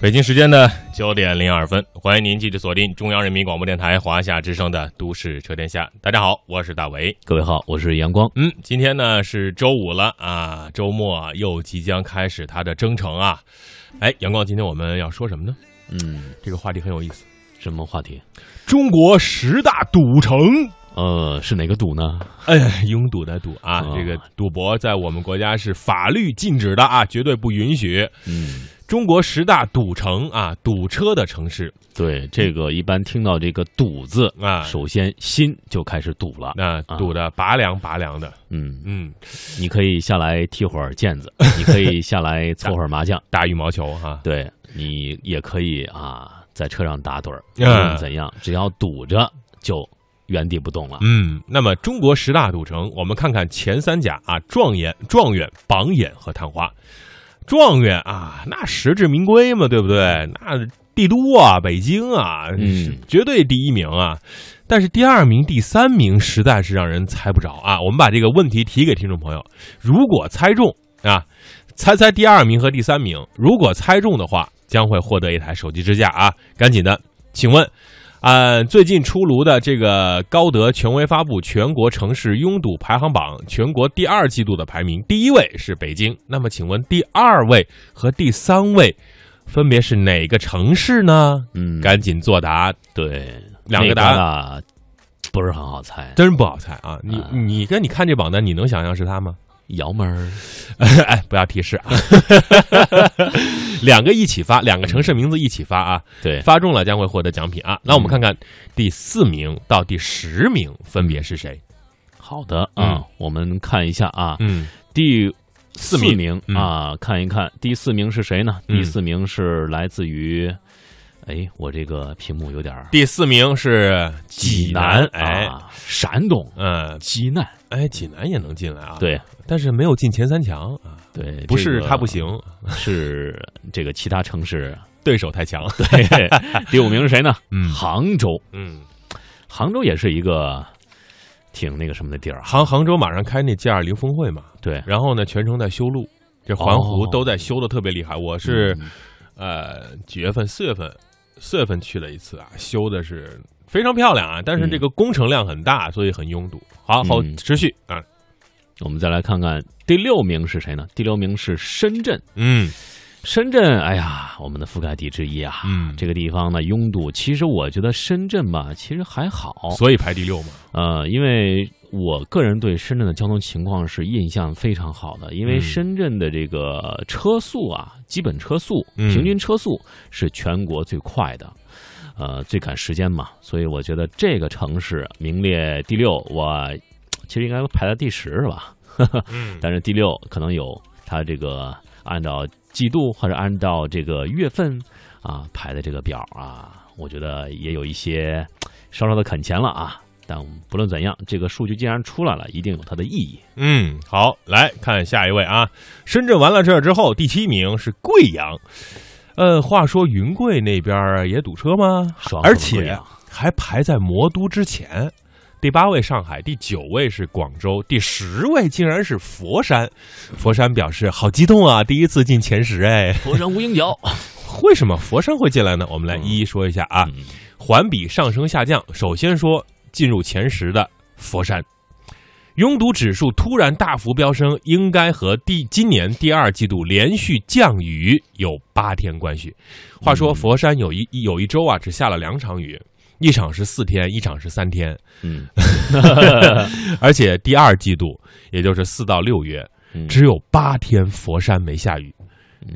北京时间的九点零二分，欢迎您继续锁定中央人民广播电台华夏之声的《都市车天下》。大家好，我是大为，各位好，我是阳光。嗯，今天呢是周五了啊，周末又即将开始它的征程啊。哎，阳光，今天我们要说什么呢？嗯，这个话题很有意思。什么话题？中国十大赌城。呃，是哪个赌呢？哎，拥堵的堵啊！这个赌博在我们国家是法律禁止的啊，绝对不允许。嗯，中国十大赌城啊，堵车的城市。对，这个一般听到这个“堵”字啊，首先心就开始堵了。那堵的拔凉拔凉的。嗯嗯，你可以下来踢会儿毽子，你可以下来搓会儿麻将，打羽毛球哈。对你也可以啊，在车上打盹儿，无论怎样，只要堵着就。原地不动了。嗯，那么中国十大赌城，我们看看前三甲啊：状元、状元、榜眼和探花。状元啊，那实至名归嘛，对不对？那帝都啊，北京啊，嗯，绝对第一名啊。但是第二名、第三名实在是让人猜不着啊。我们把这个问题提给听众朋友：如果猜中啊，猜猜第二名和第三名，如果猜中的话，将会获得一台手机支架啊！赶紧的，请问。按最近出炉的这个高德权威发布全国城市拥堵排行榜，全国第二季度的排名，第一位是北京。那么，请问第二位和第三位分别是哪个城市呢？嗯，赶紧作答。对，两个答案不是很好猜，真不好猜啊！你你跟你看这榜单，你能想象是他吗？姚门儿，哎，不要提示啊！两个一起发，两个城市名字一起发啊！对，发中了将会获得奖品啊！那我们看看第四名到第十名分别是谁？好的啊，我们看一下啊，嗯，第四名啊，看一看第四名是谁呢？第四名是来自于。哎，我这个屏幕有点第四名是济南，哎，山东，嗯，济南，哎，济南也能进来啊？对，但是没有进前三强啊。对，不是他不行，是这个其他城市对手太强。对，第五名是谁呢？嗯，杭州，嗯，杭州也是一个挺那个什么的地儿。杭杭州马上开那 G 二零峰会嘛？对，然后呢，全程在修路，这环湖都在修的特别厉害。我是呃几月份？四月份。四月份去了一次啊，修的是非常漂亮啊，但是这个工程量很大，所以很拥堵。好好持续啊，我们再来看看第六名是谁呢？第六名是深圳。嗯，深圳，哎呀，我们的覆盖地之一啊。嗯，这个地方呢拥堵，其实我觉得深圳吧，其实还好，所以排第六嘛。呃，因为。我个人对深圳的交通情况是印象非常好的，因为深圳的这个车速啊，基本车速、平均车速是全国最快的，呃，最赶时间嘛，所以我觉得这个城市名列第六，我其实应该排在第十是吧？但是第六可能有它这个按照季度或者按照这个月份啊排的这个表啊，我觉得也有一些稍稍的啃钱了啊。但不论怎样，这个数据既然出来了，一定有它的意义。嗯，好，来看下一位啊。深圳完了这儿之后，第七名是贵阳。呃，话说云贵那边也堵车吗？而且还排在魔都之前。第八位上海，第九位是广州，第十位竟然是佛山。佛山表示好激动啊，第一次进前十哎。佛山无影脚，为什么佛山会进来呢？我们来一一说一下啊。环比上升下降，首先说。进入前十的佛山，拥堵指数突然大幅飙升，应该和第今年第二季度连续降雨有八天关系。话说佛山有一有一周啊，只下了两场雨，一场是四天，一场是三天。嗯，而且第二季度，也就是四到六月，只有八天佛山没下雨。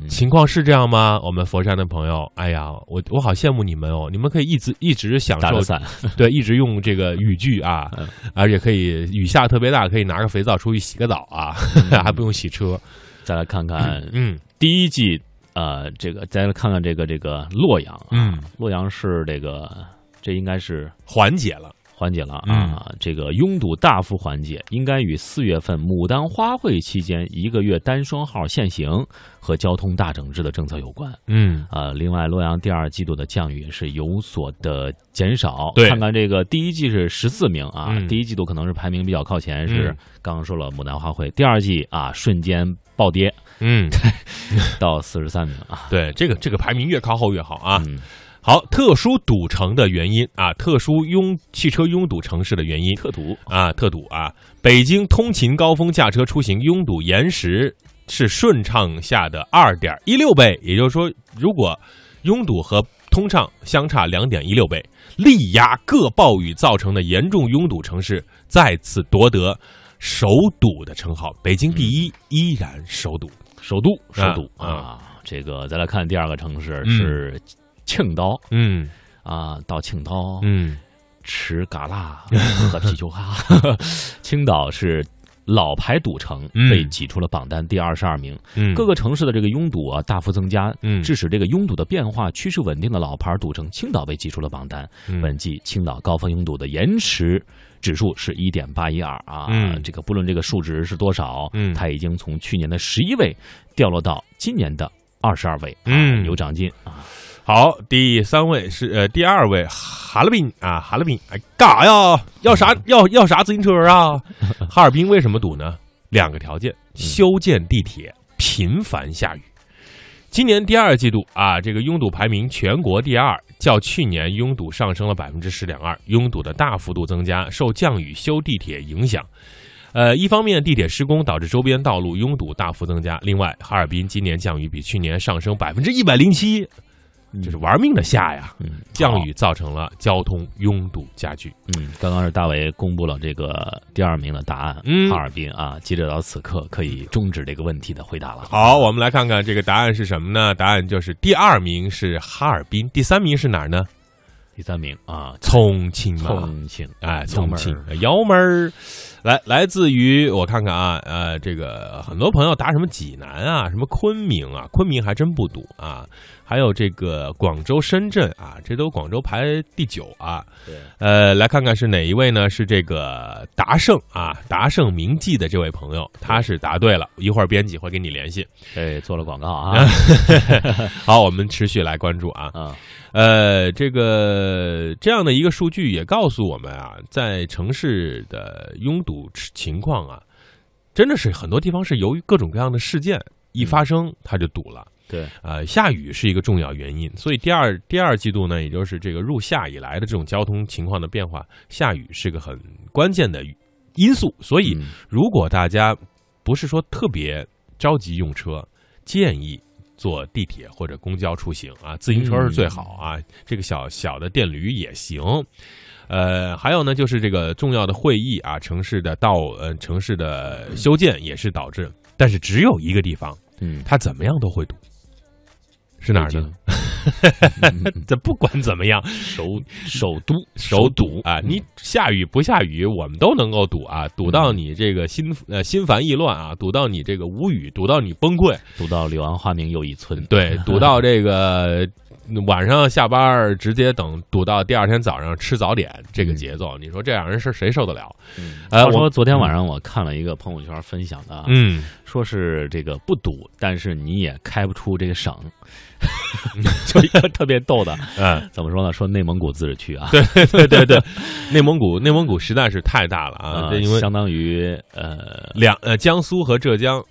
情况是这样吗？我们佛山的朋友，哎呀，我我好羡慕你们哦！你们可以一直一直享受伞，对，一直用这个雨具啊，而且可以雨下特别大，可以拿个肥皂出去洗个澡啊，还不用洗车。再来看看，嗯，第一季，呃，这个再来看看这个这个洛阳，嗯，洛阳是这个，这应该是缓解了。缓解了啊，这个拥堵大幅缓解，应该与四月份牡丹花卉期间一个月单双号限行和交通大整治的政策有关。嗯啊，另外洛阳第二季度的降雨是有所的减少。对，看看这个第一季是十四名啊，嗯第一季度可能是排名比较靠前，是刚刚说了牡丹花卉。第二季啊，瞬间暴跌，嗯，到四十三名啊。对，这个这个排名越靠后越好啊。嗯好，特殊堵城的原因啊，特殊拥汽车拥堵城市的原因，特堵啊，特堵啊！北京通勤高峰驾车出行拥堵延时是顺畅下的二点一六倍，也就是说，如果拥堵和通畅相差两点一六倍，力压各暴雨造成的严重拥堵城市再次夺得首堵的称号。北京第一，依然首堵，首都首都啊啊。这个再来看第二个城市嗯是青岛嗯啊，到青岛嗯吃嘎啦喝啤酒哈。青岛是老牌赌城嗯被挤出了榜单第二十二名。嗯，各个城市的这个拥堵啊大幅增加，嗯致使这个拥堵的变化趋势稳定的老牌赌城青岛被挤出了榜单。嗯本季青岛高峰拥堵的延迟指数是一点八一二啊，嗯这个不论这个数值是多少，嗯它已经从去年的十一位掉落到今年的二十二位，啊嗯有长进啊。好，第三位是呃，第二位哈尔滨啊，哈尔滨，哎，干啥呀？要啥 要要啥自行车啊？哈尔滨为什么堵呢？两个条件：修建地铁，频繁下雨。今年第二季度啊，这个拥堵排名全国第二，较去年拥堵上升了百分之十点二，拥堵的大幅度增加，受降雨修地铁影响。呃，一方面地铁施工导致周边道路拥堵大幅增加，另外哈尔滨今年降雨比去年上升百分之一百零七，这是玩命的下呀！嗯，降雨造成了交通拥堵加剧。嗯，刚刚是大伟公布了这个第二名的答案，嗯哈尔滨啊，记者到此刻可以终止这个问题的回答了。好，我们来看看这个答案是什么呢？答案就是第二名是哈尔滨，第三名是哪儿呢？第三名啊，重庆嘛，重庆，哎，重庆幺妹儿，来来自于我看看啊，呃，这个很多朋友答什么济南啊，什么昆明啊，昆明还真不堵啊，还有这个广州、深圳啊，这都广州排第九啊。对，呃，来看看是哪一位呢？是这个达胜啊，达胜名记的这位朋友，他是答对了，一会儿编辑会跟你联系。哎，做了广告啊 好，我们持续来关注啊。啊，呃，这个这样的一个数据也告诉我们啊，在城市的拥堵情况啊，真的是很多地方是由于各种各样的事件一发生，它就堵了。对，呃，下雨是一个重要原因，所以第二第二季度呢，也就是这个入夏以来的这种交通情况的变化，下雨是个很关键的因素。所以，嗯如果大家不是说特别着急用车，建议坐地铁或者公交出行啊，自行车是最好啊，这个小小的电驴也行。呃，还有呢，就是这个重要的会议啊，城市的道呃城市的修建也是导致，但是只有一个地方，嗯，它怎么样都会堵，是哪儿呢？嗯 这不管怎么样，首首都首堵啊！你下雨不下雨，我们都能够堵啊，堵到你这个心呃心烦意乱啊，堵到你这个无语，堵到你崩溃，堵到柳暗花明又一村，对，堵到这个晚上下班直接等堵到第二天早上吃早点这个节奏，你说这样人是谁受得了？嗯，呃我说昨天晚上我看了一个朋友圈分享的啊，嗯，说是这个不堵，但是你也开不出这个省，就一个特别逗的，嗯，怎么说呢？说内蒙古自治区啊，对 对对对，内蒙古内蒙古实在是太大了啊，因为相当于呃，两呃江苏和浙江，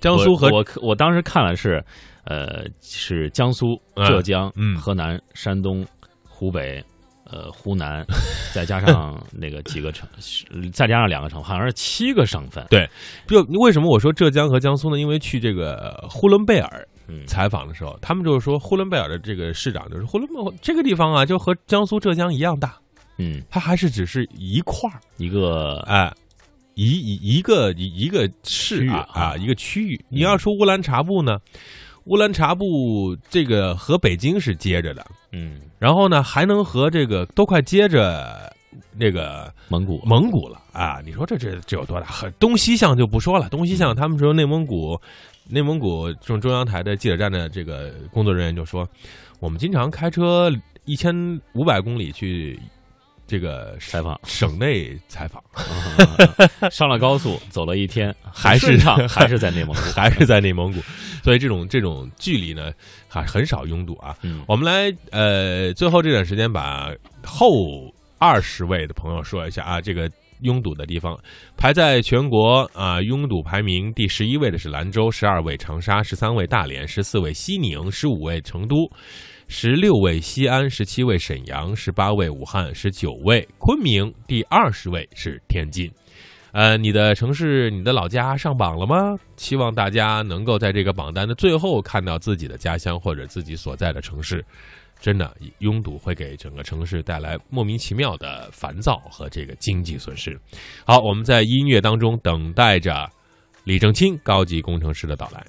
江苏和我我我当时看了是，呃，是江苏、嗯。浙江、嗯。河南、山东、湖北。呃，湖南，再加上那个几个城，再加上两个省，好像是七个省份。对。就为什么我说浙江和江苏呢？因为去这个呼伦贝尔嗯，采访的时候，他们就是说呼伦贝尔的这个市长就是呼伦贝尔这个地方啊，就和江苏、浙江一样大，嗯，它还是只是一块儿，一个哎，一一一个一一个市域啊，一个区域。你要说乌兰察布呢，乌兰察布这个和北京是接着的，嗯，然后呢还能和这个都快接着那个蒙古，蒙古了啊！你说这这这有多大？很东西向就不说了，东西向他们说内蒙古，内蒙古中中央台的记者站的这个工作人员就说，我们经常开车一千五百公里去这个采访。省内采访，上了高速走了一天，还是上 还是在内蒙古，还是在内蒙古，所以这种这种距离呢，还很少拥堵啊。我们来呃，最后这段时间把后二十位的朋友说一下啊，这个。拥堵的地方，排在全国啊拥堵排名第十一位的是兰州，十二位长沙，十三位大连，十四位西宁，十五位成都，十六位西安，十七位沈阳，十八位武汉，十九位昆明，第二十位是天津。呃，你的城市、你的老家上榜了吗？希望大家能够在这个榜单的最后看到自己的家乡或者自己所在的城市。真的拥堵会给整个城市带来莫名其妙的烦躁和这个经济损失。好，我们在音乐当中等待着李正清高级工程师的到来。